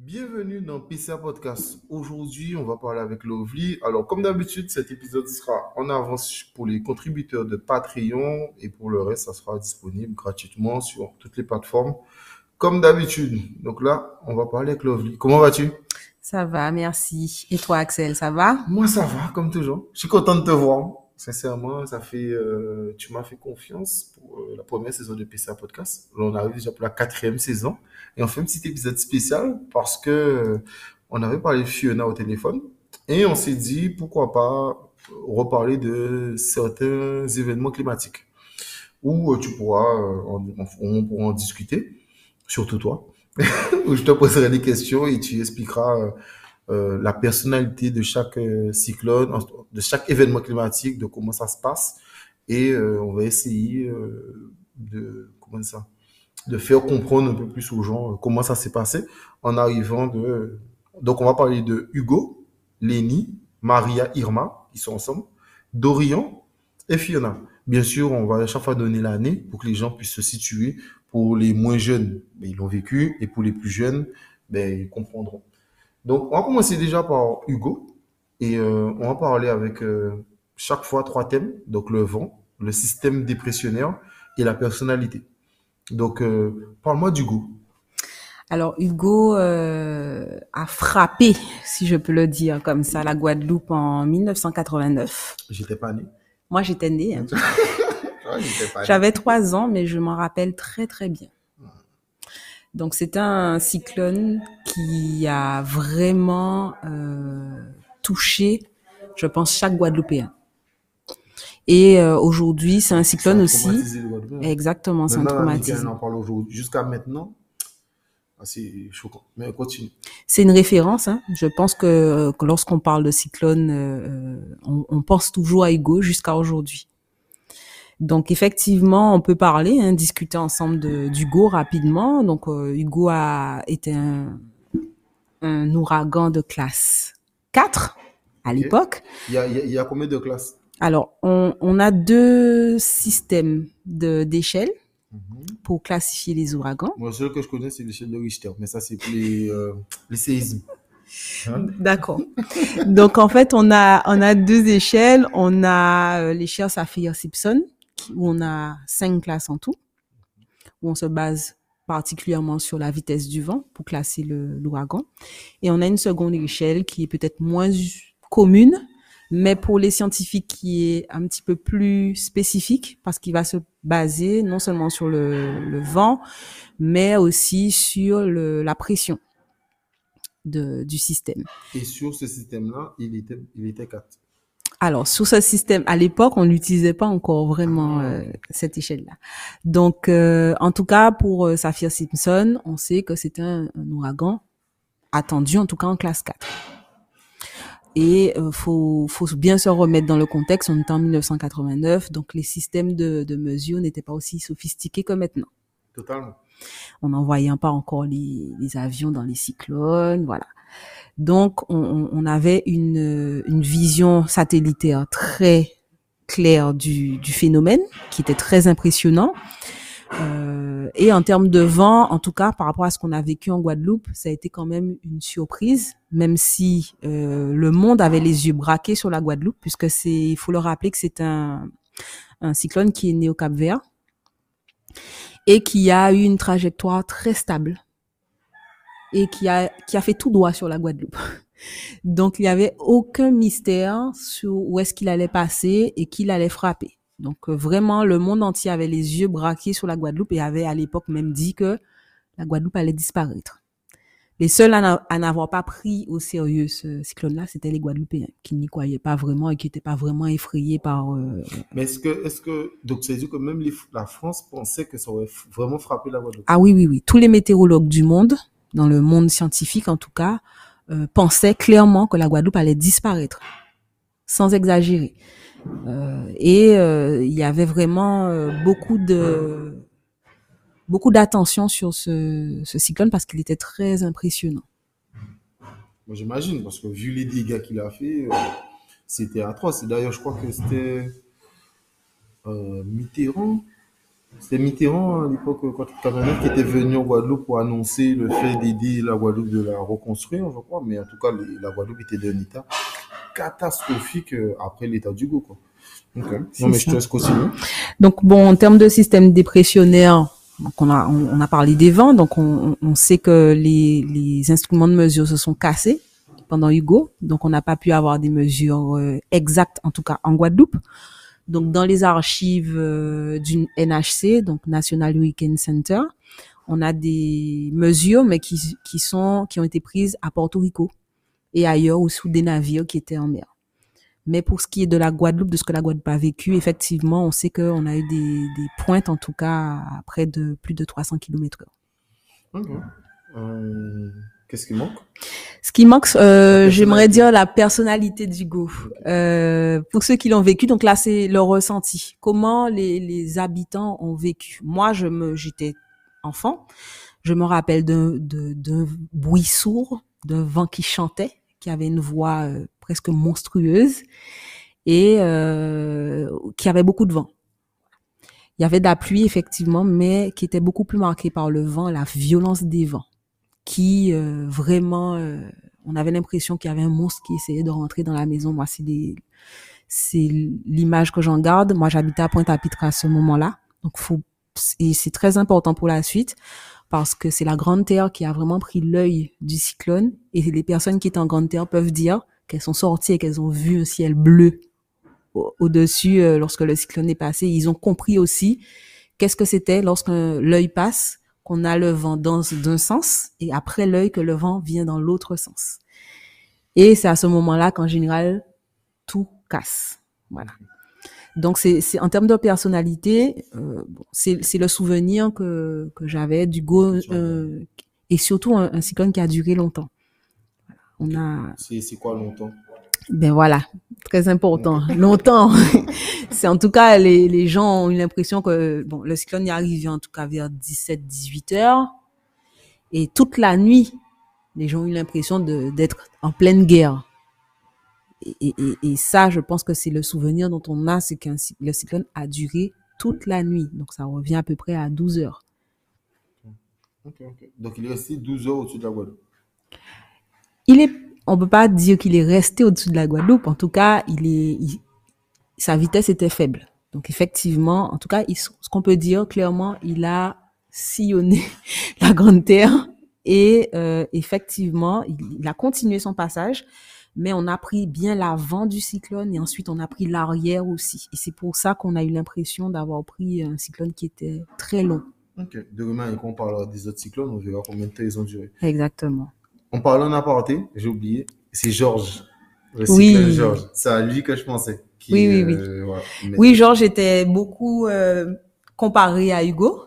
Bienvenue dans PCA Podcast. Aujourd'hui, on va parler avec Lovely. Alors, comme d'habitude, cet épisode sera en avance pour les contributeurs de Patreon et pour le reste, ça sera disponible gratuitement sur toutes les plateformes, comme d'habitude. Donc là, on va parler avec Lovely. Comment vas-tu? Ça va, merci. Et toi, Axel, ça va? Moi, ça va, comme toujours. Je suis content de te voir. Sincèrement, ça fait, euh, tu m'as fait confiance pour euh, la première saison de PCA Podcast. On arrive déjà pour la quatrième saison. Et on fait un petit épisode spécial parce que euh, on avait parlé de Fiona au téléphone. Et on s'est dit, pourquoi pas reparler de certains événements climatiques. Où tu pourras, on pourra en discuter, surtout toi. Où je te poserai des questions et tu expliqueras euh, la personnalité de chaque euh, cyclone, de chaque événement climatique, de comment ça se passe. Et euh, on va essayer euh, de, comment ça, de faire comprendre un peu plus aux gens comment ça s'est passé en arrivant de... Donc on va parler de Hugo, Lenny, Maria, Irma, qui sont ensemble, Dorian et Fiona. Bien sûr, on va à chaque fois donner l'année pour que les gens puissent se situer. Pour les moins jeunes, ben, ils l'ont vécu, et pour les plus jeunes, ben, ils comprendront. Donc, on va commencer déjà par Hugo. Et euh, on va parler avec euh, chaque fois trois thèmes. Donc, le vent, le système dépressionnaire et la personnalité. Donc, euh, parle-moi d'Hugo. Alors, Hugo a frappé, si je peux le dire comme ça, la Guadeloupe en 1989. J'étais pas né. Moi, j'étais née. hein. Né. J'avais trois ans, mais je m'en rappelle très, très bien. Donc, c'est un cyclone qui a vraiment euh, touché, je pense, chaque Guadeloupéen. Et euh, aujourd'hui, c'est un cyclone aussi. Exactement, c'est un Maintenant, on traumatisme. en parle aujourd'hui. Jusqu'à maintenant, ah, c'est choquant. Mais continue. C'est une référence. Hein. Je pense que, que lorsqu'on parle de cyclone, euh, on, on pense toujours à Hugo jusqu'à aujourd'hui. Donc effectivement, on peut parler, hein, discuter ensemble de d'Hugo rapidement. Donc euh, Hugo a été un, un ouragan de classe 4 à l'époque. Il y a, il y a- y a combien de classes? Alors on, on a deux systèmes de d'échelle pour classifier les ouragans. Moi, celui que je connais, c'est l'échelle de Richter. Mais ça, c'est pour les, euh, les séismes. Hein? D'accord. Donc en fait, on a on a deux échelles. On a euh, l'échelle Saphir-Simpson où on a cinq classes en tout, où on se base particulièrement sur la vitesse du vent pour classer l'ouragan. Et on a une seconde échelle qui est peut-être moins commune, mais pour les scientifiques qui est un petit peu plus spécifique parce qu'il va se baser non seulement sur le, vent, mais aussi sur la pression du système. Et sur ce système-là, il était, il était 4. Alors, sur ce système, à l'époque, on n'utilisait pas encore vraiment Ah, euh, cette échelle-là. Donc, euh, en tout cas, pour euh, Saphir-Simpson, on sait que c'était un, un ouragan attendu, en tout cas en classe 4. Et euh, faut, faut bien se remettre dans le contexte. On était en 1989, donc les systèmes de, de mesure n'étaient pas aussi sophistiqués que maintenant. Totalement. On n'envoyait pas encore les, les avions dans les cyclones, voilà. Donc, on, avait une, vision satellitaire très claire du, phénomène, qui était très impressionnant. Euh, et en termes de vent, en tout cas, par rapport à ce qu'on a vécu en Guadeloupe, ça a été quand même une surprise, même si euh, le monde avait les yeux braqués sur la Guadeloupe, puisque c'est, il faut le rappeler que c'est un, cyclone qui est né au Cap-Vert et qui a eu une trajectoire très stable et qui a, qui a fait tout droit sur la Guadeloupe. Donc, il n'y avait aucun mystère sur où est-ce qu'il allait passer et qu'il allait frapper. Donc, euh, vraiment, le monde entier avait les yeux braqués sur la Guadeloupe et avait à l'époque même dit que la Guadeloupe allait disparaître. Les seuls à n'a- à n'avoir pas pris au sérieux ce cyclone-là, c'était les Guadeloupéens, qui n'y croyaient pas vraiment et qui n'étaient pas vraiment effrayés par... euh, Mais est-ce que, est-ce que, donc, c'est dire que même les- la France pensait que ça aurait vraiment frappé la Guadeloupe? Ah oui, oui, oui. Tous les météorologues du monde, dans le monde scientifique en tout cas, euh, pensaient clairement que la Guadeloupe allait disparaître, sans exagérer. Euh, et euh, il y avait vraiment euh, beaucoup de beaucoup d'attention sur ce, cyclone parce qu'il était très impressionnant. Moi, j'imagine, parce que vu les dégâts qu'il a fait, c'était atroce. D'ailleurs, je crois que c'était Mitterrand C'était Mitterrand à l'époque, quand Cameroun qui était venu en Guadeloupe pour annoncer le fait d'aider la Guadeloupe de la reconstruire, je crois. Mais en tout cas, les- la Guadeloupe était d'un état catastrophique euh, après l'état du Go, quoi. Ok. C'est Non, mais je ça. te laisse continuer. Donc bon, en termes de système dépressionnaire, donc on a on, on a parlé des vents, donc on, on on sait que les, les instruments de mesure se sont cassés pendant Hugo, donc on n'a pas pu avoir des mesures euh, exactes, en tout cas en Guadeloupe. Donc dans les archives euh, d'une NHC, donc National Hurricane Center, on a des mesures, mais qui qui sont qui ont été prises à Porto Rico et ailleurs ou sous des navires qui étaient en mer. Mais pour ce qui est de la Guadeloupe, de ce que la Guadeloupe a vécu, effectivement, on sait qu'on a eu des, des pointes, en tout cas, à près de plus de 300 km heure. Euh, Qu'est-ce qui manque? Ce qui manque, euh, j'aimerais dire la personnalité d'Hugo. Euh, pour ceux qui l'ont vécu, donc là, c'est leur ressenti. Comment les, les habitants ont vécu? Moi, je me, j'étais enfant. Je me rappelle d'un bruit sourd, d'un vent qui chantait, qui avait une voix euh, presque monstrueuse et euh, qui avait beaucoup de vent. Il y avait de la pluie, effectivement, mais qui était beaucoup plus marquée par le vent, la violence des vents, qui euh, vraiment, euh, on avait l'impression qu'il y avait un monstre qui essayait de rentrer dans la maison. Moi, c'est c'est l'image que j'en garde. Moi, j'habitais à Pointe-à-Pitre à ce moment-là, donc faut, et c'est très important pour la suite parce que c'est la Grande Terre qui a vraiment pris l'œil du cyclone et les personnes qui étaient en Grande Terre peuvent dire qu'elles sont sorties et qu'elles ont vu un ciel bleu au- au-dessus euh, lorsque le cyclone est passé. Ils ont compris aussi qu'est-ce que c'était lorsque l'œil passe, qu'on a le vent dans d'un sens et après l'œil que le vent vient dans l'autre sens. Et c'est à ce moment-là qu'en général tout casse. Voilà. Donc c'est en termes de personnalité, euh, c'est le souvenir que que j'avais du go euh, et surtout un, un cyclone qui a duré longtemps. On a c'est quoi longtemps? Ben voilà, très important. Longtemps. c'est en tout cas, les, les gens ont eu l'impression que bon, le cyclone est arrivé en tout cas vers 17-18 heures. Et toute la nuit, les gens ont eu l'impression d'être en pleine guerre. Et, et, ça, je pense que c'est le souvenir dont on a, c'est cy- le cyclone a duré toute la nuit. Donc ça revient à peu près à 12 heures. Ok, ok. Donc il est resté 12 heures au-dessus de la Guadeloupe. il est, on peut pas dire qu'il est resté au-dessus de la Guadeloupe. En tout cas, il est, il- sa vitesse était faible. Donc effectivement, en tout cas, il- ce qu'on peut dire clairement, il a sillonné la Grande Terre et euh, effectivement, il, il a continué son passage. Mais on a pris bien l'avant du cyclone et ensuite on a pris l'arrière aussi. Et c'est pour ça qu'on a eu l'impression d'avoir pris un cyclone qui était très long. Ok. Demain, quand on parlera des autres cyclones, on verra combien de temps ils ont duré. Exactement. On parlait en aparté, j'ai oublié, c'est Georges. Oui. Georges. C'est à lui que je pensais. Qui, Oui, oui, oui. euh, voilà. Mais- Oui, Georges était beaucoup euh, comparé à Hugo.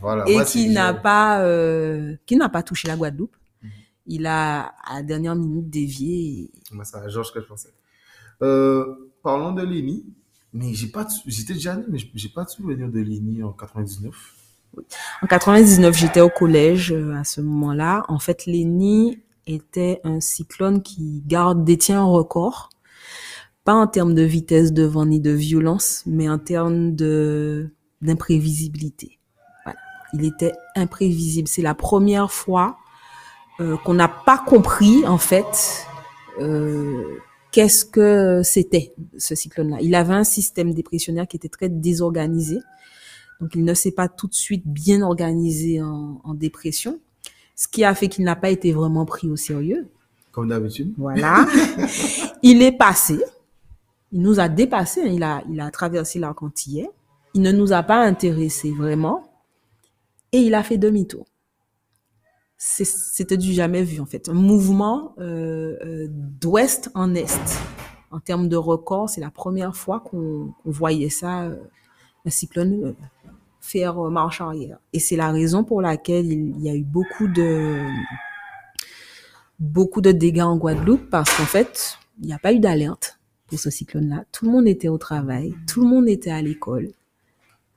Voilà. et Moi, qui n'a pas euh, qui n'a pas touché la Guadeloupe. Mhm. Il a à la dernière minute dévié. et- Moi, c'est à Georges que je pensais. Parlons de Léni. Mais j'ai pas, j'étais déjà né, mais j'ai pas de souvenir de Léni en 99. En 99, j'étais au collège euh, à ce moment-là. En fait, Léni était un cyclone qui garde détient un record, pas en termes de vitesse de vent ni de violence, mais en termes de d'imprévisibilité. Voilà. Il était imprévisible. C'est la première fois euh, qu'on n'a pas compris en fait euh, qu'est-ce que c'était ce cyclone-là. Il avait un système dépressionnaire qui était très désorganisé. Donc, il ne s'est pas tout de suite bien organisé en, en dépression, ce qui a fait qu'il n'a pas été vraiment pris au sérieux. Comme d'habitude. Voilà. il est passé. Il nous a dépassé. Il a, il a traversé l'arc antillais. Il ne nous a pas intéressés vraiment. Et il a fait demi-tour. C'était du jamais vu, en fait. Un mouvement euh, euh, d'ouest en est. En termes de record, c'est la première fois qu'on qu'on voyait ça, euh, un cyclone euh, faire euh, marche arrière. Et c'est la raison pour laquelle il, y a eu beaucoup de beaucoup de dégâts en Guadeloupe parce qu'en fait, il n'y a pas eu d'alerte pour ce cyclone-là. Tout le monde était au travail, tout le monde était à l'école.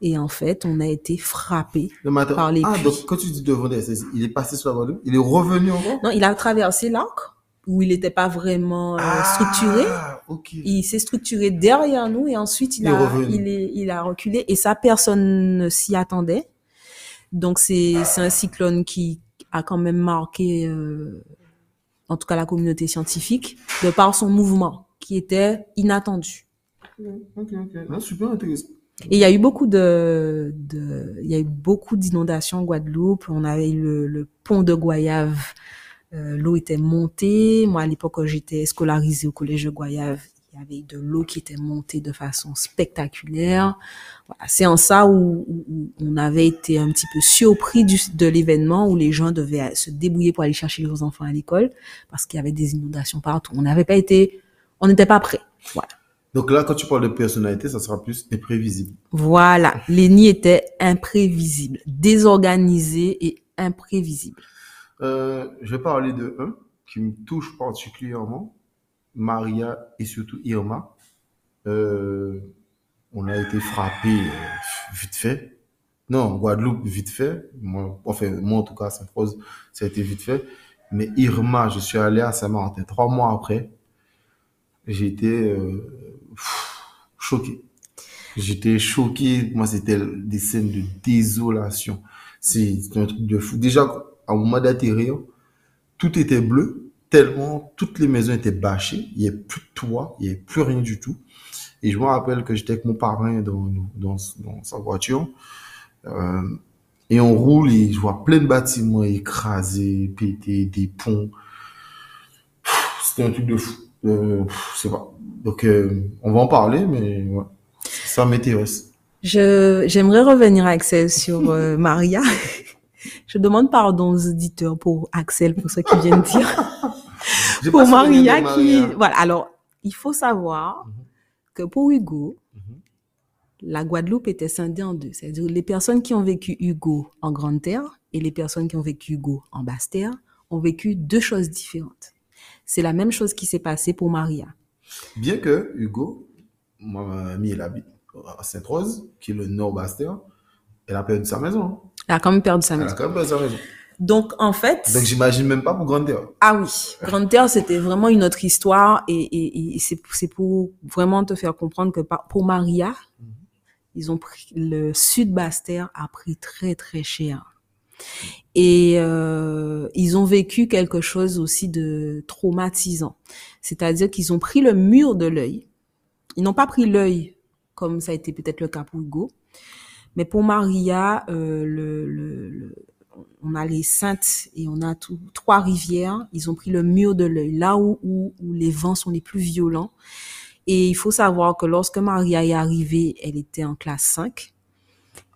Et en fait, on a été frappé. Par les ah, pluies. donc quand tu dis devant, il est passé sur la Guadeloupe, il est revenu encore? Non, il a traversé l'arc où il n'était pas vraiment euh, structuré. Ah, ok. Il s'est structuré derrière nous et ensuite il, a, il, est, il a reculé et ça, personne ne s'y attendait. Donc c'est c'est un cyclone qui a quand même marqué, euh, en tout cas la communauté scientifique, de par son mouvement qui était inattendu. Ok, ok. Ah, super intéressant. Et il y a eu beaucoup de, de il y a eu beaucoup d'inondations en Guadeloupe. On avait eu le, le pont de Goyave. Euh, l'eau était montée. Moi, à l'époque, j'étais scolarisée au collège de Goyave, il y avait de l'eau qui était montée de façon spectaculaire. Voilà, c'est en ça où, où- où on avait été un petit peu surpris du, de l'événement où les gens devaient se débrouiller pour aller chercher leurs enfants à l'école parce qu'il y avait des inondations partout. On n'avait pas été, on n'était pas prêts. Voilà. Donc là, quand tu parles de personnalité, ça sera plus imprévisible. Voilà, les nids étaient imprévisibles, désorganisés et imprévisibles. Euh, je vais parler de un qui me touche particulièrement, Maria et surtout Irma. Euh, on a été frappé euh, vite fait. Non, Guadeloupe vite fait. Moi, enfin, moi en tout cas, Sainte-Rose, ça a été vite fait. Mais Irma, je suis allé à Saint-Martin trois mois après. J'ai été euh, choqué. J'étais choqué. Moi, c'était des scènes de désolation. C'est un truc de fou. Déjà, à un moment d'atterrir, tout était bleu, tellement toutes les maisons étaient bâchées. Il n'y avait plus de toit, il n'y avait plus rien du tout. Et je me rappelle que j'étais avec mon parrain dans, dans, sa voiture. Euh, et on roule et je vois plein de bâtiments écrasés, pétés, des ponts. C'était un truc de fou. Euh, je sais pas. Donc, euh, on va en parler, mais ça m'intéresse. J'aimerais revenir, Axel, sur euh, Maria. Je demande pardon aux auditeurs pour Axel, pour ce qu'il vient de dire. Pour Maria qui, voilà. Alors, il faut savoir Mhm. que pour Hugo, Mhm. la Guadeloupe était scindée en deux. C'est-à-dire les personnes qui ont vécu Hugo en Grande Terre et les personnes qui ont vécu Hugo en Basse Terre ont vécu deux choses différentes. C'est la même chose qui s'est passée pour Maria. Bien que Hugo, ma amie, elle habite à Sainte-Rose, qui est le nord Bastère, elle a perdu sa maison. Elle a quand même perdu sa Elle a maison. quand même perdu sa maison. Donc, en fait, Donc j'imagine même pas pour Grandeur. Ah oui, Grande Terre, c'était vraiment une autre histoire et, et, et c'est pour vraiment te faire comprendre que pour Maria, Mhm. ils ont pris le sud Basse-Terre a pris très très cher et euh, ils ont vécu quelque chose aussi de traumatisant, c'est-à-dire qu'ils ont pris le mur de l'œil. Ils n'ont pas pris l'œil comme ça a été peut-être le cas pour Hugo, mais pour Maria, euh, le, le, le- on a les Saintes et on a tout, trois rivières. Ils ont pris le mur de l'œil, là où, où, où les vents sont les plus violents. Et il faut savoir que lorsque Maria est arrivée, elle était en classe 5.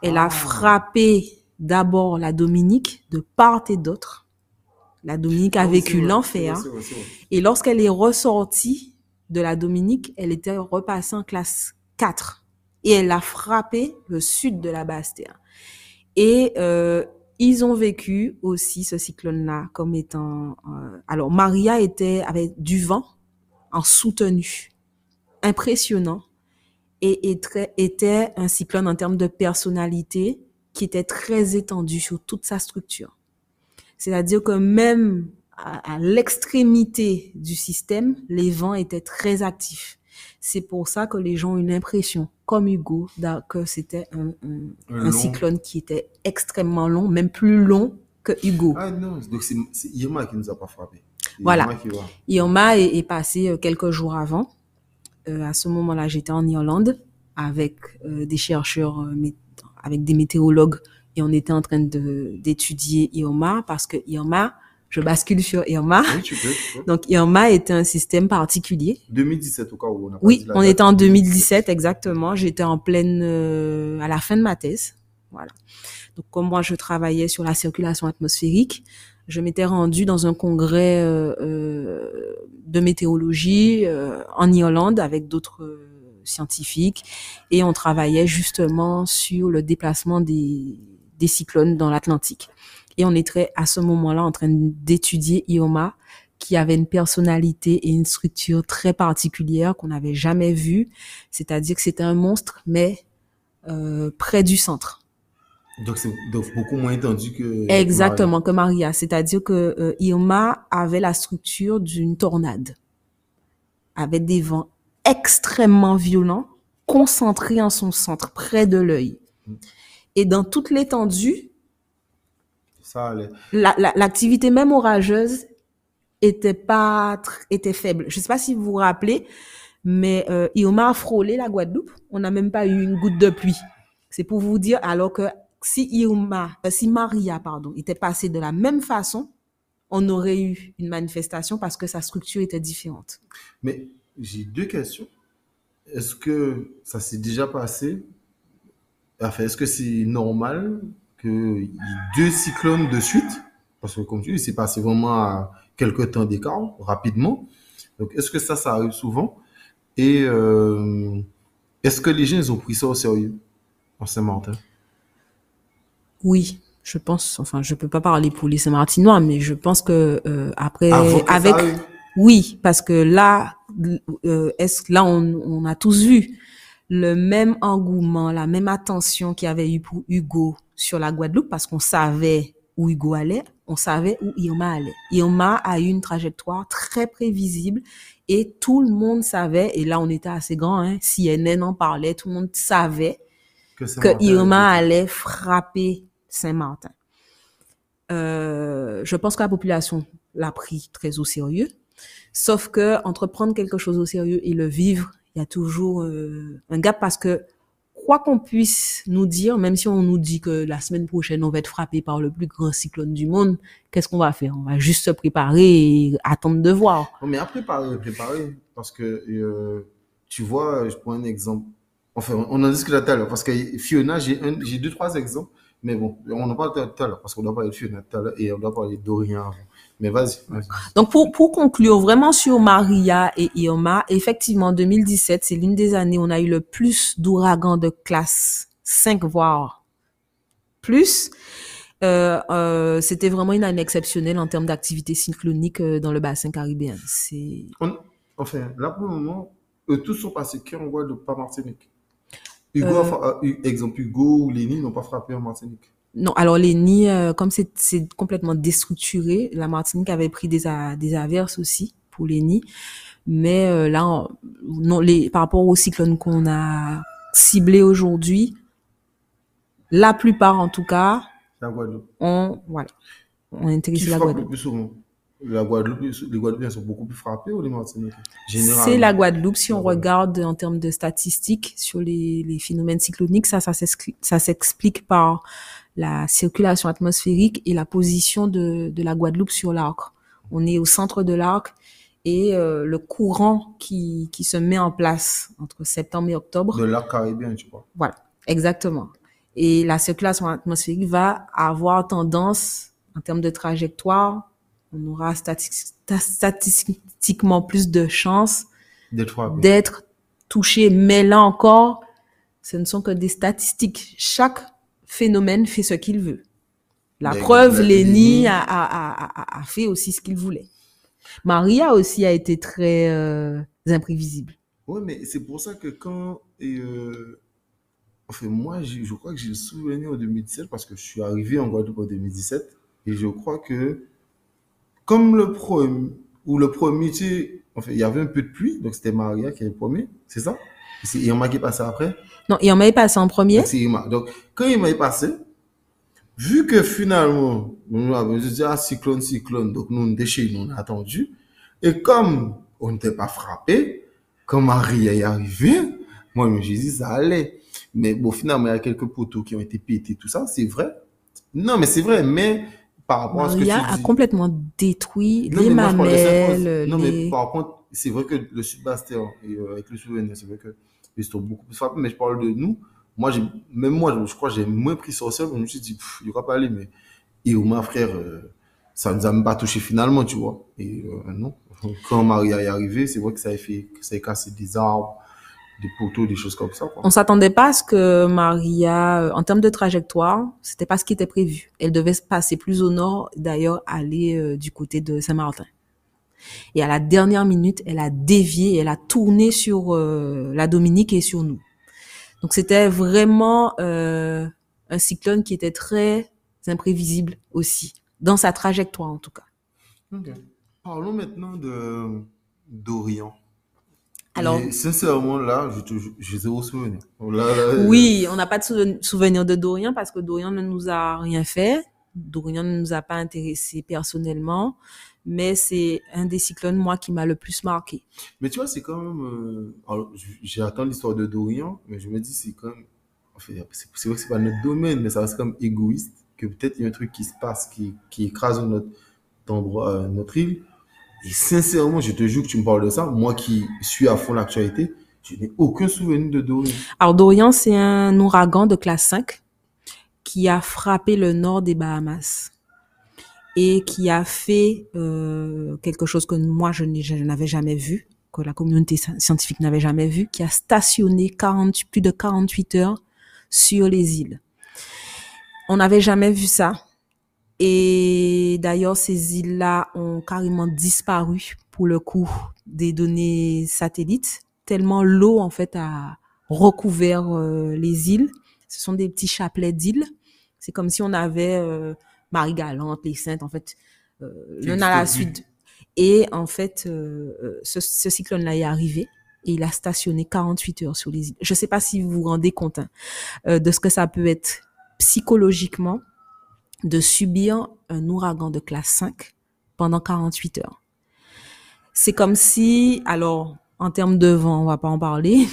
Elle Ah. a frappé d'abord la Dominique de part et d'autre. La Dominique a Ah vécu l'enfer. Et lorsqu'elle est ressortie de la Dominique, elle était repassée en classe 4. Et elle a frappé le sud de la Basse-Terre. Et euh, ils ont vécu aussi ce cyclone-là comme étant... euh, alors, Maria était avec du vent en soutenu, impressionnant, et, très, était un cyclone en termes de personnalité qui était très étendu sur toute sa structure. C'est-à-dire que même à l'extrémité du système, les vents étaient très actifs. C'est pour ça que les gens ont eu l'impression, comme Hugo, que c'était un, un- un long. cyclone qui était extrêmement long, même plus long que Hugo. Ah non, donc c'est Irma qui nous a pas frappé. Voilà. Irma est, est passé euh, quelques jours avant. Euh, à ce moment-là, j'étais en Irlande avec euh, des chercheurs, euh, avec des météorologues, et on était en train d'étudier Irma parce que Irma, je bascule sur Irma. Oui, tu peux. tu peux. Donc Irma était un système particulier. 2017 au cas où on a pas Oui, dit la on était en 2017 exactement. J'étais en pleine euh, à la fin de ma thèse. Voilà. Donc comme moi je travaillais sur la circulation atmosphérique, je m'étais rendue dans un congrès euh, euh, de météorologie euh, en Irlande avec d'autres euh, scientifiques et on travaillait justement sur le déplacement des, des cyclones dans l'Atlantique. Et on était à ce moment-là en train d'étudier Ioma qui avait une personnalité et une structure très particulière qu'on n'avait jamais vue. C'est-à-dire que c'était un monstre, mais euh, près du centre. Donc, c'est beaucoup moins étendu que. Exactement, que Maria. C'est-à-dire que euh, Irma avait la structure d'une tornade, avec des vents extrêmement violents, concentrés en son centre, près de l'œil. Et dans toute l'étendue, Ça allait. la- la- l'activité même orageuse était pas était faible. Je sais pas si vous vous rappelez, mais euh, Irma a frôlé la Guadeloupe. On n'a même pas eu une goutte de pluie. C'est pour vous dire, alors que si Irma, euh, si Maria, pardon, était passée de la même façon, on aurait eu une manifestation parce que sa structure était différente. Mais j'ai deux questions. Est-ce que ça s'est déjà passé? Enfin, est-ce que c'est normal ait deux cyclones de suite? Parce que, comme tu dis, c'est passé vraiment à quelques temps d'écart, rapidement. Donc, est-ce que ça, ça arrive souvent? Et euh, est-ce que les gens, ils ont pris ça au sérieux en Saint-Martin? Oui, je pense. Enfin, je peux pas parler pour les Saint-Martinois, mais je pense que euh, après, Avant que avec? Oui, parce que là, euh, est-ce là on, on a tous vu le même engouement, la même attention qu'il y avait eu pour Hugo sur la Guadeloupe, parce qu'on savait où Hugo allait, on savait où Irma allait. Irma a eu une trajectoire très prévisible et tout le monde savait, et là on était assez grand, hein, CNN en parlait, tout le monde savait Que Irma allait frapper Saint-Martin. Euh, je pense que la population l'a pris très au sérieux. Sauf que entre prendre quelque chose au sérieux et le vivre, il y a toujours euh, un gap parce que quoi qu'on puisse nous dire, même si on nous dit que la semaine prochaine on va être frappé par le plus grand cyclone du monde, qu'est-ce qu'on va faire? On va juste se préparer et attendre de voir. Non, mais à préparer, préparer. Parce que, euh, tu vois, je prends un exemple. Enfin, on en discute tout à l'heure. Parce que Fiona, j'ai deux, trois exemples. Mais bon, on en parle tout à l'heure. Parce qu'on doit parler de Fiona tout à l'heure et on doit parler d'Orient avant. Mais vas-y. Donc pour, pour conclure vraiment sur Maria et Irma, effectivement 2017, c'est l'une des années où on a eu le plus d'ouragans de classe 5 voire plus. Euh, euh, c'était vraiment une année exceptionnelle en termes d'activité cyclonique euh, dans le bassin caribéen. C'est On- enfin, là pour le moment, eux tous sont passés qu'en Guadeloupe, pas Martinique. Hugo, a exemple, Hugo ou Léni n'ont pas frappé en Martinique. Non, alors les nids, euh, comme c'est c'est complètement déstructuré, la Martinique avait pris des, a- des averses aussi pour les nids, mais euh, là, on- non, les, par rapport aux cyclones qu'on a ciblés aujourd'hui, la plupart en tout cas, La Guadeloupe. ont voilà, ont Qui intéressé la frappe le Guadeloupe. plus souvent? La Guadeloupe, les Guadeloupéens sont beaucoup plus frappés ou les Martiniquais? Généralement. C'est la Guadeloupe. Si on Guadeloupe. regarde en termes de statistiques sur les, les phénomènes cycloniques, ça, ça s'explique par la circulation atmosphérique et la position de, de la Guadeloupe sur l'arc. On est au centre de l'arc et euh, le courant qui, qui se met en place entre septembre et octobre De l'arc caribéen, tu vois. Voilà, exactement. Et la circulation atmosphérique va avoir tendance, en termes de trajectoire, on aura stati- sta- statistiquement plus de chances d'être touché. Mais là encore, ce ne sont que des statistiques. Chaque phénomène fait ce qu'il veut. La Mais preuve, Léni a, a, a, a- a fait aussi ce qu'il voulait. Maria aussi a été très euh, imprévisible. Ouais, mais c'est pour ça que quand. Et euh, enfin, moi, j'ai- je crois que j'ai le souvenir en 2017 parce que je suis arrivé en Guadeloupe en 2017 et je crois que, comme le premier, ou le premier, tu sais, enfin, il y avait un peu de pluie, donc c'était Maria qui est le premier, c'est ça? Et c'est Irma qui passé après? Non, il en m'avait passé en premier. Donc, quand Irma est passé, vu que finalement, nous avons dit, ah, cyclone, cyclone, donc nous, chez nous, on a attendu. Et comme on n'était pas frappé, quand Maria est arrivée, moi, je me suis dit, ça allait. Mais bon, finalement, il y a quelques poteaux qui ont été pétés, tout ça, c'est vrai. Non, mais c'est vrai, mais par rapport à ce que tu Maria a dis. complètement détruit Non, les moi, mamelles. Non, mais par contre, c'est vrai que le Sud-Bastien, euh, avec le souvenir, c'est vrai que ils sont beaucoup plus frappés, mais je parle de nous. Moi, j'ai, même moi, je, je crois que j'ai moins pris au sérieux, je me suis dit, il ne va pas aller, mais, et ma frère, euh, ça ne nous a même pas touché finalement, tu vois. Et euh, non. Quand Maria est arrivée, c'est vrai que ça a fait, que ça a cassé des arbres, des poteaux, des choses comme ça, quoi. On s'attendait pas à ce que Maria, euh, en termes de trajectoire, c'était pas ce qui était prévu. Elle devait se passer plus au nord, d'ailleurs aller euh, du côté de Saint-Martin. Et à la dernière minute, elle a dévié, elle a tourné sur euh, la Dominique et sur nous. Donc c'était vraiment euh, un cyclone qui était très imprévisible aussi, dans sa trajectoire en tout cas. Parlons maintenant de d'Orient. Alors, Et sincèrement, là, je zéro souvenir. Là, là, oui, on n'a pas de souven- souvenir de Dorian parce que Dorian ne nous a rien fait. Dorian ne nous a pas intéressés personnellement, mais c'est un des cyclones, moi, qui m'a le plus marqué. Mais tu vois, c'est quand même. euh, alors, j- j'ai attendu l'histoire de Dorian, mais je me dis, c'est quand même. Enfin, c'est c'est vrai que c'est pas notre domaine, mais ça reste comme égoïste, que peut-être il y a un truc qui se passe, qui, qui écrase notre endroit, euh, notre île. Et sincèrement, je te jure que tu me parles de ça. Moi qui suis à fond l'actualité, je n'ai aucun souvenir de Dorian. Alors, Dorian, c'est un ouragan de classe 5 qui a frappé le nord des Bahamas et qui a fait euh, quelque chose que moi, je n'avais jamais vu, que la communauté sci- scientifique n'avait jamais vu, qui a stationné 40, plus de 48 heures sur les îles. On n'avait jamais vu ça. Et d'ailleurs, ces îles-là ont carrément disparu pour le coup des données satellites, tellement l'eau, en fait, a recouvert euh, les îles. Ce sont des petits chapelets d'îles. C'est comme si on avait euh, Marie-Galante, les Saintes, en fait, euh, l'un à la suite. Et en fait, euh, euh, ce, ce cyclone-là est arrivé et il a stationné 48 heures sur les îles. Je ne sais pas si vous vous rendez compte hein, euh, de ce que ça peut être psychologiquement de subir un ouragan de classe 5 pendant 48 heures. C'est comme si, alors, en termes de vent, on va pas en parler,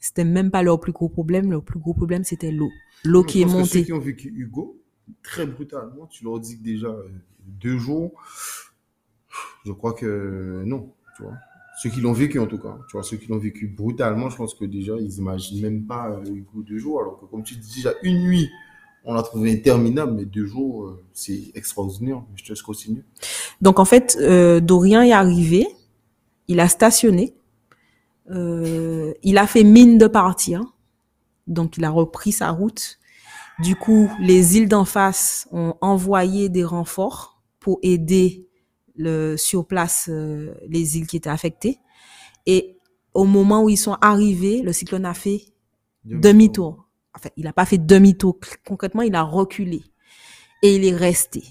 c'était même pas leur plus gros problème. Leur plus gros problème, c'était l'eau. L'eau qui est que Ceux montée. qui ont vécu Hugo, très brutalement, tu leur dis que déjà euh, deux jours, je crois que non, tu vois. Ceux qui l'ont vécu en tout cas, tu vois, ceux qui l'ont vécu brutalement, je pense que déjà ils imaginent même pas euh, Hugo deux jours, alors que comme tu dis déjà une nuit, on l'a trouvé interminable, mais deux jours, euh, c'est extraordinaire. Je te laisse continuer. Donc en fait, Dorian est arrivé, il a stationné, euh, il a fait mine de partir, donc il a repris sa route. Du coup, les îles d'en face ont envoyé des renforts pour aider le, sur place euh, les îles qui étaient affectées. Et au moment où ils sont arrivés, le cyclone a fait demi-tour. Enfin, il n'a pas fait demi-tour. Concrètement, il a reculé. Et il est resté.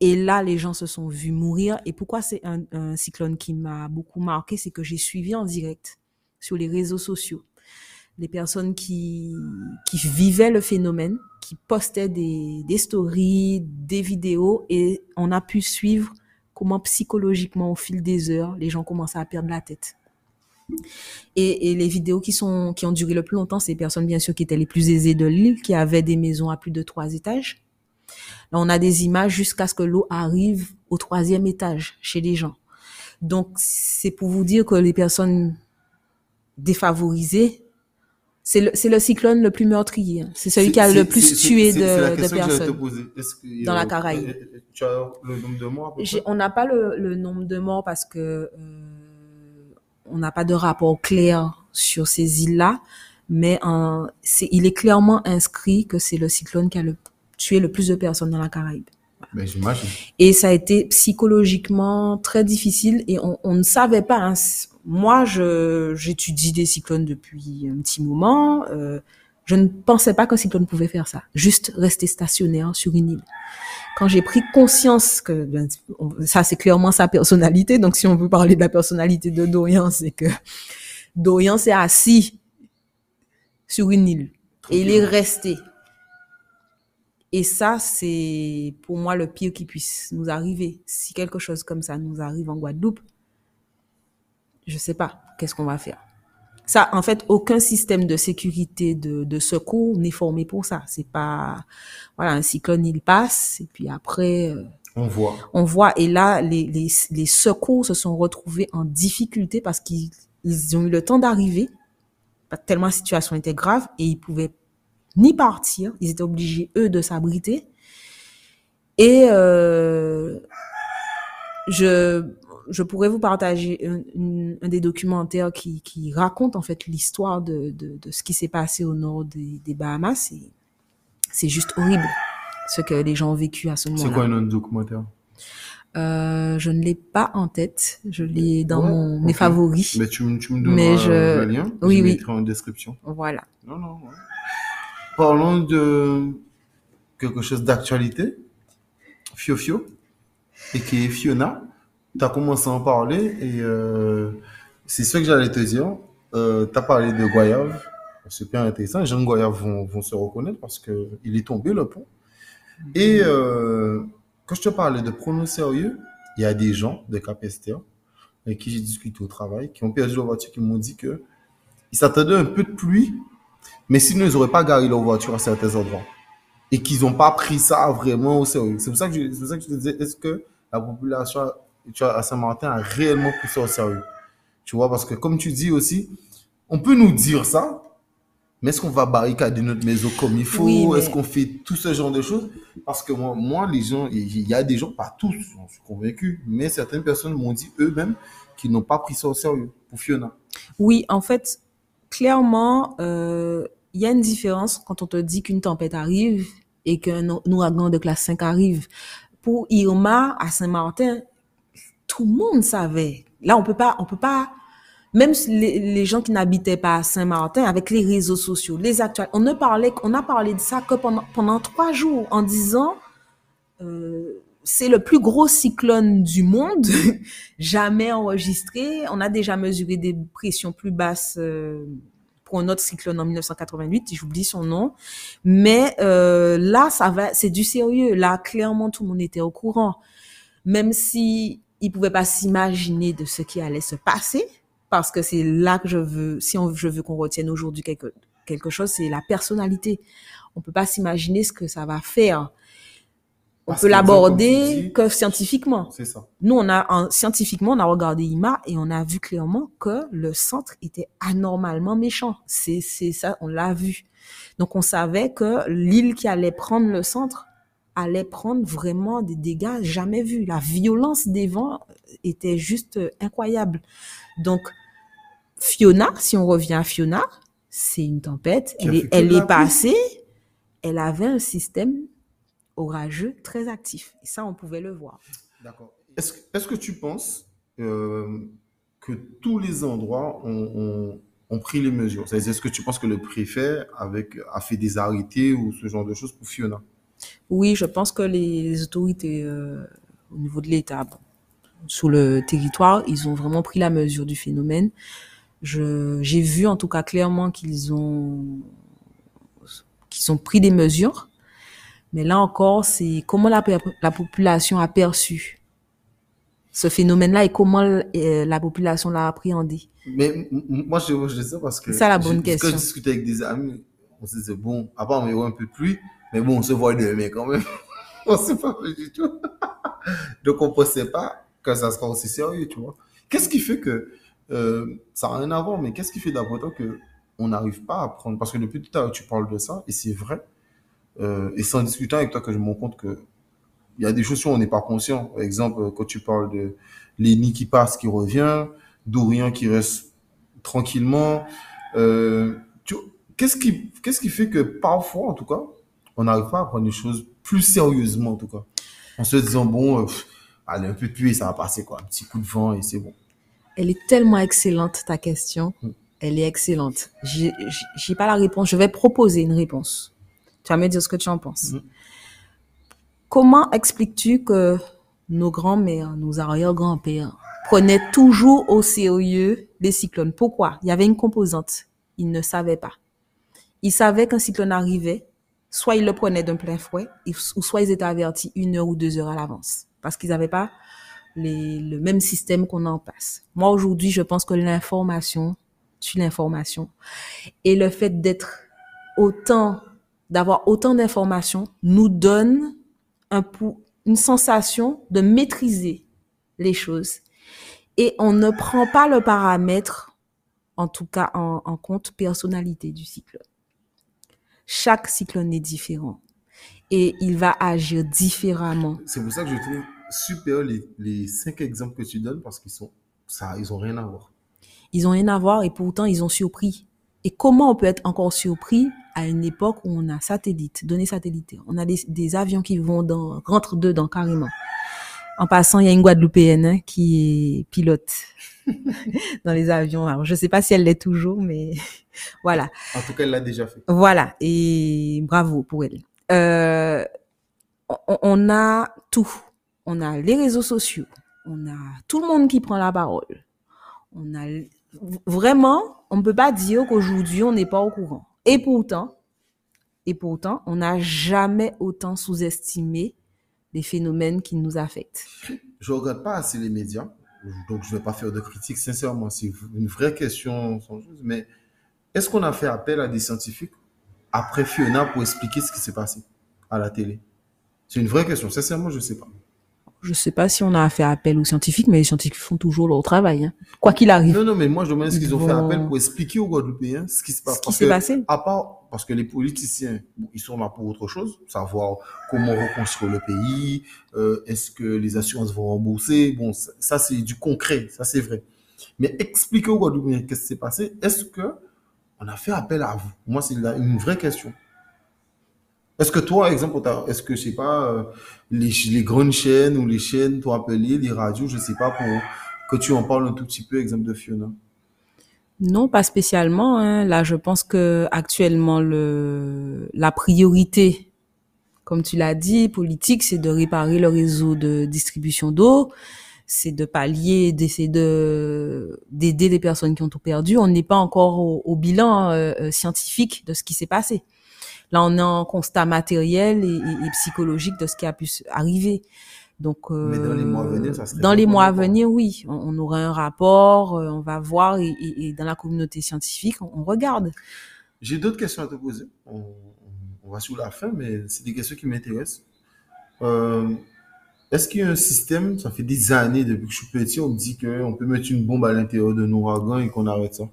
Et là, les gens se sont vus mourir. Et pourquoi c'est un, un cyclone qui m'a beaucoup marqué, c'est que j'ai suivi en direct sur les réseaux sociaux les personnes qui, qui vivaient le phénomène, qui postaient des, des stories, des vidéos, et on a pu suivre comment psychologiquement, au fil des heures, les gens commençaient à perdre la tête. Et, et les vidéos qui sont qui ont duré le plus longtemps, c'est les personnes bien sûr qui étaient les plus aisées de l'île, qui avaient des maisons à plus de trois étages. Là, on a des images jusqu'à ce que l'eau arrive au troisième étage chez les gens. Donc, c'est pour vous dire que les personnes défavorisées, c'est le, c'est le cyclone le plus meurtrier. hein. C'est celui qui a le plus tué la de, de que te personnes. poser. Dans la Caraïbe. euh, Tu as le nombre de morts On n'a pas le, le nombre de morts parce que euh, on n'a pas de rapport clair sur ces îles-là, mais euh, il est clairement inscrit que c'est le cyclone qui a le, tué le plus de personnes dans la Caraïbe. Ben. Et ça a été psychologiquement très difficile et on, on ne savait pas. hein. Moi, j'étudie des cyclones depuis un petit moment. euh, je ne pensais pas qu'un cyclone pouvait faire ça. Juste rester stationnaire sur une île. Quand j'ai pris conscience que ben, ça, c'est clairement sa personnalité. Donc, si on veut parler de la personnalité de Dorian, c'est que Dorian s'est assis sur une île et il est resté. Et ça, c'est pour moi le pire qui puisse nous arriver. Si quelque chose comme ça nous arrive en Guadeloupe, je sais pas, qu'est-ce qu'on va faire Ça, en fait, aucun système de sécurité, de, de secours n'est formé pour ça. C'est pas, voilà, un cyclone, il passe, et puis après, euh, On voit. on voit, et là, les, les, les secours se sont retrouvés en difficulté parce qu'ils ils ont eu le temps d'arriver, tellement la situation était grave, et ils pouvaient ni partir, ils étaient obligés, eux, de s'abriter. Et euh, je, je pourrais vous partager un, des documentaires qui, qui raconte en fait l'histoire de, de, de ce qui s'est passé au nord des, des Bahamas. C'est- C'est juste horrible ce que les gens ont vécu à ce C'est moment-là. quoi un autre documentaire? Euh, je ne l'ai pas en tête. Je l'ai dans Ouais, mon, mes favoris. Mais tu, me- tu me donneras Mais je- le lien. oui, je oui. mettrai en description. Voilà. Non, non, ouais. Parlons de, quelque chose d'actualité. Fio-Fio, et qui est Fiona. Tu as commencé à en parler et euh, c'est ce que j'allais te dire. Euh, tu as parlé de Goyave. Super intéressant. Les gens de Goyave vont, se reconnaître parce qu'il est tombé le pont. Et euh, quand je te parlais de pronos sérieux, il y a des gens de Capesterre avec qui j'ai discuté au travail qui ont perdu leur voiture qui m'ont dit que ils s'attendaient un peu de pluie, mais sinon ils n'auraient pas garé leur voiture à certains endroits et qu'ils n'ont pas pris ça vraiment au sérieux. C'est pour ça que je te disais, est-ce que la population tu vois, à Saint-Martin a réellement pris ça au sérieux Tu vois, parce que comme tu dis aussi, on peut nous dire ça, mais est-ce qu'on va barricader notre maison comme il faut? Oui, mais- Est-ce qu'on fait tout ce genre de choses? Parce que moi, moi, les gens, il y a des gens, pas tous, j'en suis convaincu, mais certaines personnes m'ont dit eux-mêmes qu'ils n'ont pas pris ça au sérieux pour Fiona. Oui, en fait, clairement, euh, il y a une différence quand on te dit qu'une tempête arrive et qu'un ouragan de classe 5 arrive. Pour Irma à Saint-Martin, tout le monde savait. Là, on peut pas, on peut pas, même les gens qui n'habitaient pas à Saint-Martin, avec les réseaux sociaux, les actuels, on ne parlait, on a parlé de ça que pendant, pendant trois jours en disant, euh, c'est le plus gros cyclone du monde, jamais enregistré. On a déjà mesuré des pressions plus basses euh, pour un autre cyclone en 1988, j'oublie son nom. Mais euh, là, ça va, c'est du sérieux. Là, clairement, tout le monde était au courant, même si ils pouvaient pas s'imaginer de ce qui allait se passer, parce que c'est là que je veux, si on, je veux qu'on retienne aujourd'hui quelque quelque chose, c'est la personnalité. On peut pas s'imaginer ce que ça va faire. On Parce peut l'aborder que scientifiquement. C'est ça. Nous, on a en- scientifiquement, on a regardé IMA et on a vu clairement que le centre était anormalement méchant. C'est c'est ça, on l'a vu. Donc, on savait que l'île qui allait prendre le centre allait prendre vraiment des dégâts jamais vus. La violence des vents était juste euh, incroyable. Donc, Fiona, si on revient à Fiona, c'est une tempête. Elle est, elle passée. Elle avait un système orageux très actif. Et ça, on pouvait le voir. D'accord. Est-ce que, tu penses euh, que tous les endroits ont, ont- ont pris les mesures? Est-ce que tu penses que le préfet avec, a fait des arrêtés ou ce genre de choses pour Fiona? Oui, je pense que les autorités euh, au niveau de l'État, bon, sur le territoire, ils ont vraiment pris la mesure du phénomène. Je, j'ai vu en tout cas clairement qu'ils ont, qu'ils ont pris des mesures. Mais là encore, c'est comment la, la population a perçu ce phénomène-là et comment euh, la population l'a appréhendé. Mais m- moi, je, je ça parce que C'est ça la bonne question. Quand je discutais avec des amis, on se disait, bon, à part, on y un peu de pluie, mais bon, on se voit demain quand même. on sait pas du tout. Donc, on pensait pas que ça sera aussi sérieux, tu vois. Qu'est-ce qui fait que, euh, ça n'a rien à voir, mais qu'est-ce qui fait d'après toi que on n'arrive pas à prendre, parce que depuis tout à l'heure, tu parles de ça, et c'est vrai, euh, et c'est en discutant avec toi que je me rends compte que il y a des choses sur on n'est pas conscient. Par exemple, quand tu parles de Lenny qui passe, qui revient, Dorian qui reste tranquillement. Euh, qu'est-ce qui fait que parfois, en tout cas, on n'arrive pas à prendre les choses plus sérieusement, en tout cas, en se disant bon, euh, pff, allez un peu de pluie, ça va passer quoi, un petit coup de vent et c'est bon. Elle est tellement excellente, ta question. Mm. Elle est excellente. J'ai pas la réponse. Je vais proposer une réponse. Tu vas me dire ce que tu en penses. Mm. Comment expliques-tu que nos grands-mères, nos arrière-grands-pères prenaient toujours au sérieux les cyclones? Pourquoi? Il y avait une composante. Ils ne savaient pas. Ils savaient qu'un cyclone arrivait, soit ils le prenaient d'un plein fouet, ou soit ils étaient avertis une heure ou deux heures à l'avance. Parce qu'ils n'avaient pas le même système qu'on en passe. Moi, aujourd'hui, je pense que l'information, tue l'information. Et le fait d'être autant, d'avoir autant d'informations nous donne une sensation de maîtriser les choses. Et on ne prend pas le paramètre, en tout cas en compte, personnalité du cyclone. Chaque cyclone est différent. Et il va agir différemment. C'est pour ça que je trouve super les, les cinq exemples que tu donnes parce qu'ils sont, ça, ils ont rien à voir. Ils ont rien à voir et pourtant ils ont surpris. Et comment on peut être encore surpris à une époque où on a satellite, données satellitaires, on a des, des avions qui vont dans, rentrent dedans carrément. En passant, il y a une Guadeloupéenne hein, qui est pilote dans les avions. Alors, je sais pas si elle l'est toujours, mais voilà. En tout cas, elle l'a déjà fait. Voilà. Et bravo pour elle. euh, on, on a tout. On a les réseaux sociaux, on a tout le monde qui prend la parole. On a vraiment, on ne peut pas dire qu'aujourd'hui on n'est pas au courant. Et pourtant, et pourtant, on n'a jamais autant sous-estimé les phénomènes qui nous affectent. Je regarde pas assez les médias, donc je vais pas faire de critique. Sincèrement, c'est une vraie question, mais est-ce qu'on a fait appel à des scientifiques après Fiona pour expliquer ce qui s'est passé à la télé? C'est une vraie question. Sincèrement, je sais pas je sais pas si on a fait appel aux scientifiques, mais les scientifiques font toujours leur travail, hein. quoi qu'il arrive. Non, non, mais moi je demande ce qu'ils ont fait appel pour expliquer aux Guadeloupéens ce qui. Ce s'est passé. À part parce que les politiciens, ils sont là pour autre chose, savoir comment reconstruire le pays, euh, est-ce que les assurances vont rembourser? Bon, ça, c'est du concret, ça c'est vrai. Mais expliquer aux Guadeloupéens qu'est-ce qui s'est passé? Est-ce que on a fait appel à vous? Moi, c'est une vraie question. Est-ce que toi, exemple, est-ce que, je sais pas, euh, les, les grandes chaînes ou les chaînes t'ont appelé, les radios, je sais pas, pour que tu en parles un tout petit peu, exemple de Fiona? Non, pas spécialement. Hein. Là, je pense que actuellement, le, la priorité, comme tu l'as dit, politique, c'est de réparer le réseau de distribution d'eau, c'est de pallier, d'essayer de d'aider les personnes qui ont tout perdu. On n'est pas encore au, bilan euh, euh, scientifique de ce qui s'est passé. Là, on est en constat matériel et, psychologique de ce qui a pu arriver. Donc, euh, Mais dans les mois à venir, ça serait Dans les mois à venir, oui. On, aura un rapport, euh, on va voir, et, dans la communauté scientifique, on, regarde. J'ai d'autres questions à te poser. On, va sur la fin, mais c'est des questions qui m'intéressent. Euh, est-ce qu'il y a un système, ça fait des années depuis que je suis petit, on me dit qu'on peut mettre une bombe à l'intérieur d'un ouragan et qu'on arrête ça?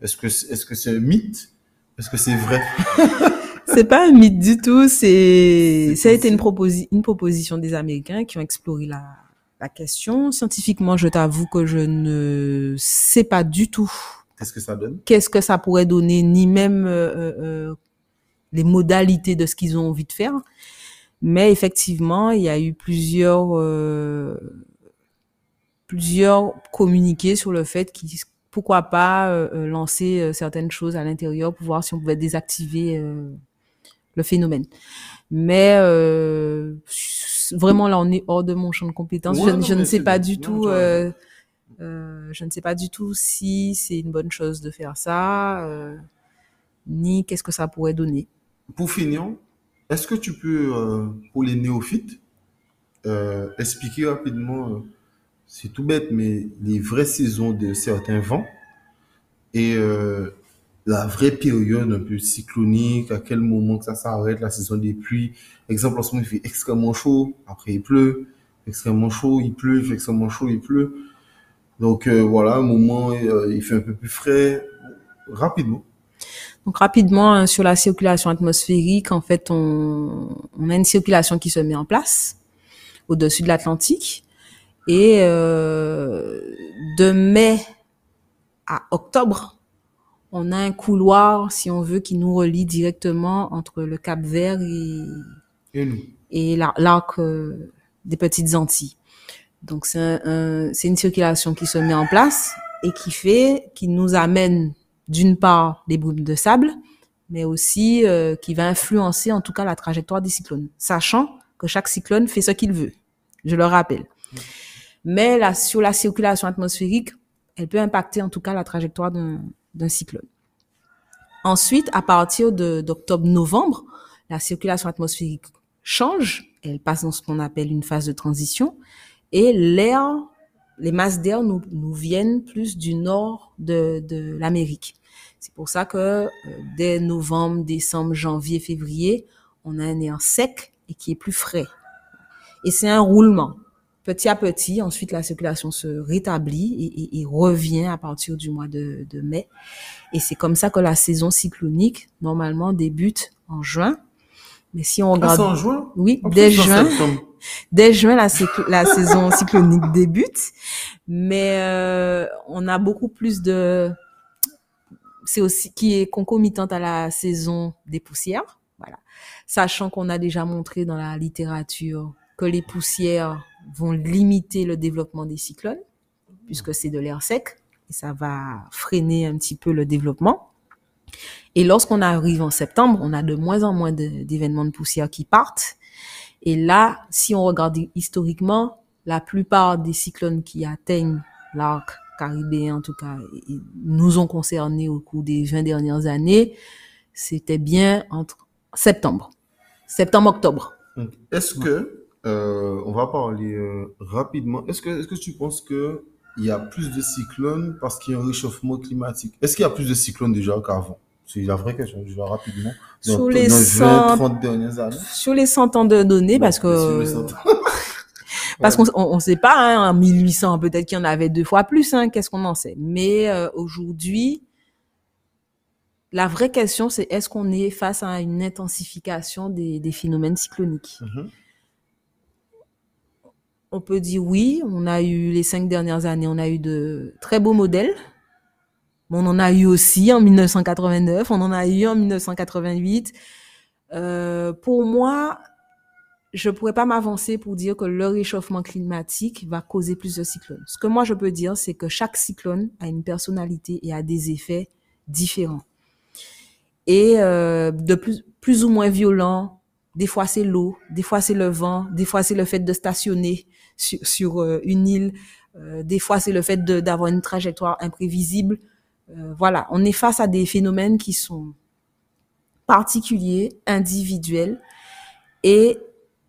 Est-ce que est-ce que c'est un mythe? Est-ce que c'est vrai? c'est pas un mythe du tout. C'est, ça a été une, une proposition des Américains qui ont exploré la, la question. Scientifiquement, je t'avoue que je ne sais pas du tout. Qu'est-ce que ça donne? Qu'est-ce que ça pourrait donner, ni même euh, euh, euh, les modalités de ce qu'ils ont envie de faire. Mais effectivement, il y a eu plusieurs plusieurs communiqués sur le fait qu'ils pourquoi pas lancer certaines choses à l'intérieur pour voir si on pouvait désactiver le phénomène. Mais euh, vraiment là, on est hors de mon champ de compétences. je, ne sais pas du tout. Euh, euh, je ne sais pas du tout si c'est une bonne chose de faire ça, ni qu'est-ce que ça pourrait donner. Pour finir, est-ce que tu peux, pour les néophytes, expliquer rapidement, c'est tout bête, mais les vraies saisons de certains vents et la vraie période un peu cyclonique, à quel moment que ça s'arrête, la saison des pluies. Exemple, en ce moment, il fait extrêmement chaud, après il pleut, extrêmement chaud, il pleut, il fait extrêmement chaud, il pleut. Donc euh, voilà, un moment, euh, il fait un peu plus frais, rapidement. Donc rapidement, hein, sur la circulation atmosphérique, en fait, on, on, a une circulation qui se met en place au-dessus de l'Atlantique. Et euh, de mai à octobre, on a un couloir, si on veut, qui nous relie directement entre le Cap Vert et, et, l'arc euh, des Petites Antilles. Donc c'est un, une circulation qui se met en place et qui fait, qui nous amène d'une part des brumes de sable, mais aussi euh, qui va influencer en tout cas la trajectoire des cyclones, sachant que chaque cyclone fait ce qu'il veut. Je le rappelle. Mais là, sur la circulation atmosphérique, elle peut impacter en tout cas la trajectoire d'un cyclone. Ensuite, à partir d'octobre-novembre, la circulation atmosphérique change, elle passe dans ce qu'on appelle une phase de transition, et l'air, les masses d'air nous, nous viennent plus du nord de, de l'Amérique. C'est pour ça que euh, dès novembre, décembre, janvier, février, on a un air sec et qui est plus frais. Et c'est un roulement petit à petit, ensuite, la circulation se rétablit et, revient à partir du mois de, mai. Et c'est comme ça que la saison cyclonique, normalement, débute en juin. Mais si on regarde... Ah, en juin? Oui, dès juin. Dès juin, la, la saison cyclonique débute. Mais euh, on a beaucoup plus de... C'est aussi qui est concomitante à la saison des poussières. Voilà. Sachant qu'on a déjà montré dans la littérature que les poussières vont limiter le développement des cyclones, puisque c'est de l'air sec, et ça va freiner un petit peu le développement. Et lorsqu'on arrive en septembre, on a de moins en moins d'événements de, poussière qui partent. Et là, si on regarde historiquement, la plupart des cyclones qui atteignent l'arc caribéen, en tout cas, nous ont concernés au cours des 20 dernières années, c'était bien entre septembre, septembre-octobre. Est-ce que, euh, on va parler euh, rapidement, est-ce que, est-ce que tu penses que il y a plus de cyclones parce qu'il y a un réchauffement climatique? Est-ce qu'il y a plus de cyclones déjà qu'avant? C'est la vraie question, je vais rapidement. sur les 20, 30 dernières années. Sur les 100 ans de données, parce que. parce qu'on on, sait pas, hein, en 1800, peut-être qu'il y en avait deux fois plus, hein, qu'est-ce qu'on en sait? Mais euh, aujourd'hui, la vraie question, c'est est-ce qu'on est face à une intensification des, des phénomènes cycloniques? Mm-hmm. On peut dire oui, on a eu les cinq dernières années, on a eu de très beaux modèles on en a eu aussi en 1989, on en a eu en 1988. Euh, pour moi, je pourrais pas m'avancer pour dire que le réchauffement climatique va causer plus de cyclones. Ce que moi je peux dire, c'est que chaque cyclone a une personnalité et a des effets différents. Et euh, de plus, plus ou moins violents. Des fois c'est l'eau, des fois c'est le vent, des fois c'est le fait de stationner sur, sur euh, une île, euh, des fois c'est le fait d'avoir une trajectoire imprévisible. Euh, voilà, on est face à des phénomènes qui sont particuliers, individuels. Et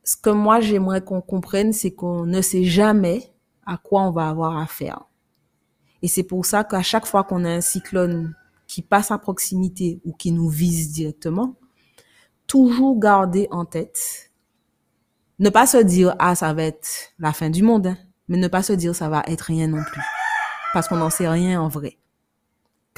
ce que moi j'aimerais qu'on comprenne, c'est qu'on ne sait jamais à quoi on va avoir affaire. Et c'est pour ça qu'à chaque fois qu'on a un cyclone qui passe à proximité ou qui nous vise directement, toujours garder en tête, ne pas se dire ah ça va être la fin du monde, hein, mais ne pas se dire ça va être rien non plus, parce qu'on n'en sait rien en vrai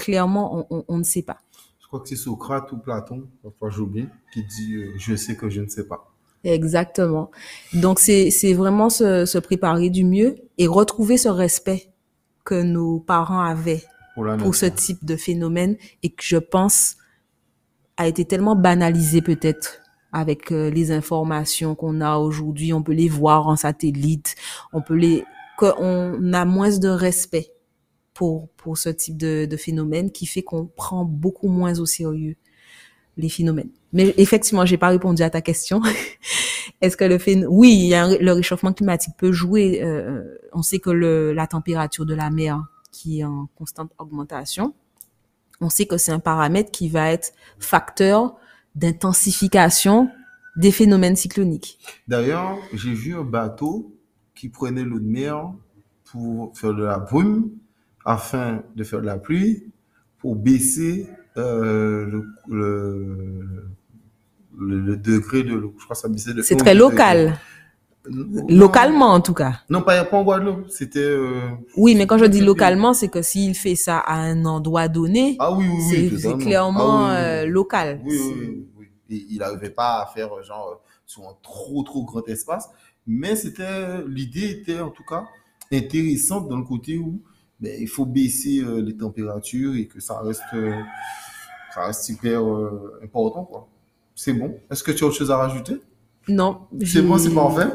clairement, on, ne sait pas. Je crois que c'est Socrate ou Platon, parfois j'oublie, qui dit euh, je sais que je ne sais pas. Exactement. Donc c'est vraiment se, préparer du mieux et retrouver ce respect que nos parents avaient pour, ce type de phénomène et que je pense a été tellement banalisé peut-être avec euh, les informations qu'on a aujourd'hui. On peut les voir en satellite, on peut les qu'on a moins de respect pour, pour ce type de, de phénomène qui fait qu'on prend beaucoup moins au sérieux les phénomènes. Mais effectivement, j'ai pas répondu à ta question. Est-ce que le phénomène, oui, il y a le réchauffement climatique peut jouer. Euh, on sait que le, la température de la mer qui est en constante augmentation, on sait que c'est un paramètre qui va être facteur d'intensification des phénomènes cycloniques. D'ailleurs, j'ai vu un bateau qui prenait l'eau de mer pour faire de la brume afin de faire de la pluie pour baisser euh, le, le, le, degré de l'eau. Je crois que ça baissait de C'est très local. Localement, en tout cas. Non, pas, pas en Guadeloupe. C'était. Euh, oui, mais quand je dis localement, c'est que s'il fait ça à un endroit donné, ah, oui, oui, c'est clairement ah euh, local. Oui, oui, oui. Et il n'arrivait pas à faire genre euh, sur un trop trop grand espace, mais c'était l'idée était en tout cas intéressante dans le côté où ben, il faut baisser euh, les températures et que ça reste, ça reste hyper important. Quoi. C'est bon. Est-ce que tu as autre chose à rajouter? Non. C'est bon, c'est parfait.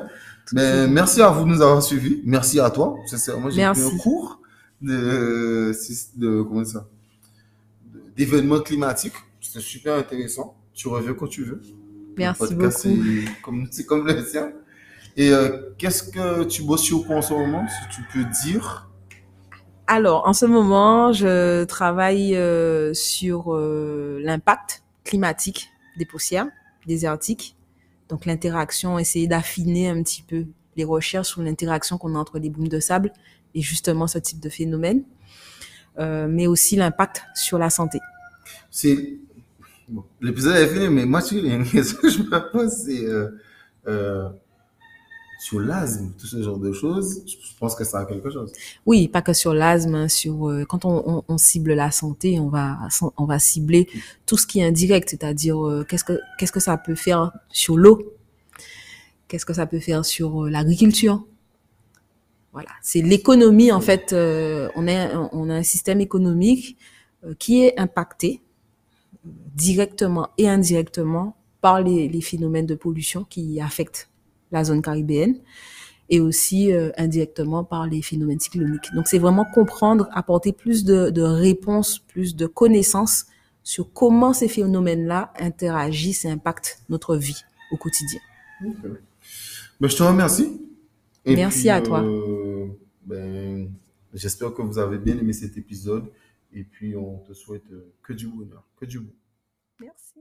Mais ben, merci à vous de nous avoir suivis. Merci à toi. Moi, j'ai pris un cours de, de comment ça d'événements climatiques. C'était super intéressant. Tu reviens quand tu veux. Merci beaucoup. C'est comme, comme le tien. Et qu'est-ce que tu bosses sur en ce moment, si tu peux dire? Alors, en ce moment, je travaille euh, sur euh, l'impact climatique des poussières désertiques. Donc, l'interaction, essayer d'affiner un petit peu les recherches sur l'interaction qu'on a entre les boules de sable et justement ce type de phénomène, euh, mais aussi l'impact sur la santé. C'est l'épisode est fini, mais moi, une question que je me pose, c'est sur l'asthme, tout ce genre de choses, je pense que ça a quelque chose. Oui, pas que sur l'asthme, hein, sur euh, quand on, cible la santé, on va cibler tout ce qui est indirect, c'est-à-dire euh, qu'est-ce que ça peut faire sur l'eau, qu'est-ce que ça peut faire sur euh, l'agriculture? Voilà, c'est l'économie en fait. on a on un système économique qui est impacté directement et indirectement par les phénomènes de pollution qui affectent la zone caribéenne et aussi euh, indirectement par les phénomènes cycloniques. Donc c'est vraiment comprendre, apporter plus de, de réponses, plus de connaissances sur comment ces phénomènes-là interagissent et impactent notre vie au quotidien. Ben, je te remercie. Merci à toi. euh, ben, J'espère que vous avez bien aimé cet épisode. Et puis, on te souhaite euh, que du bonheur, que du bon. Merci.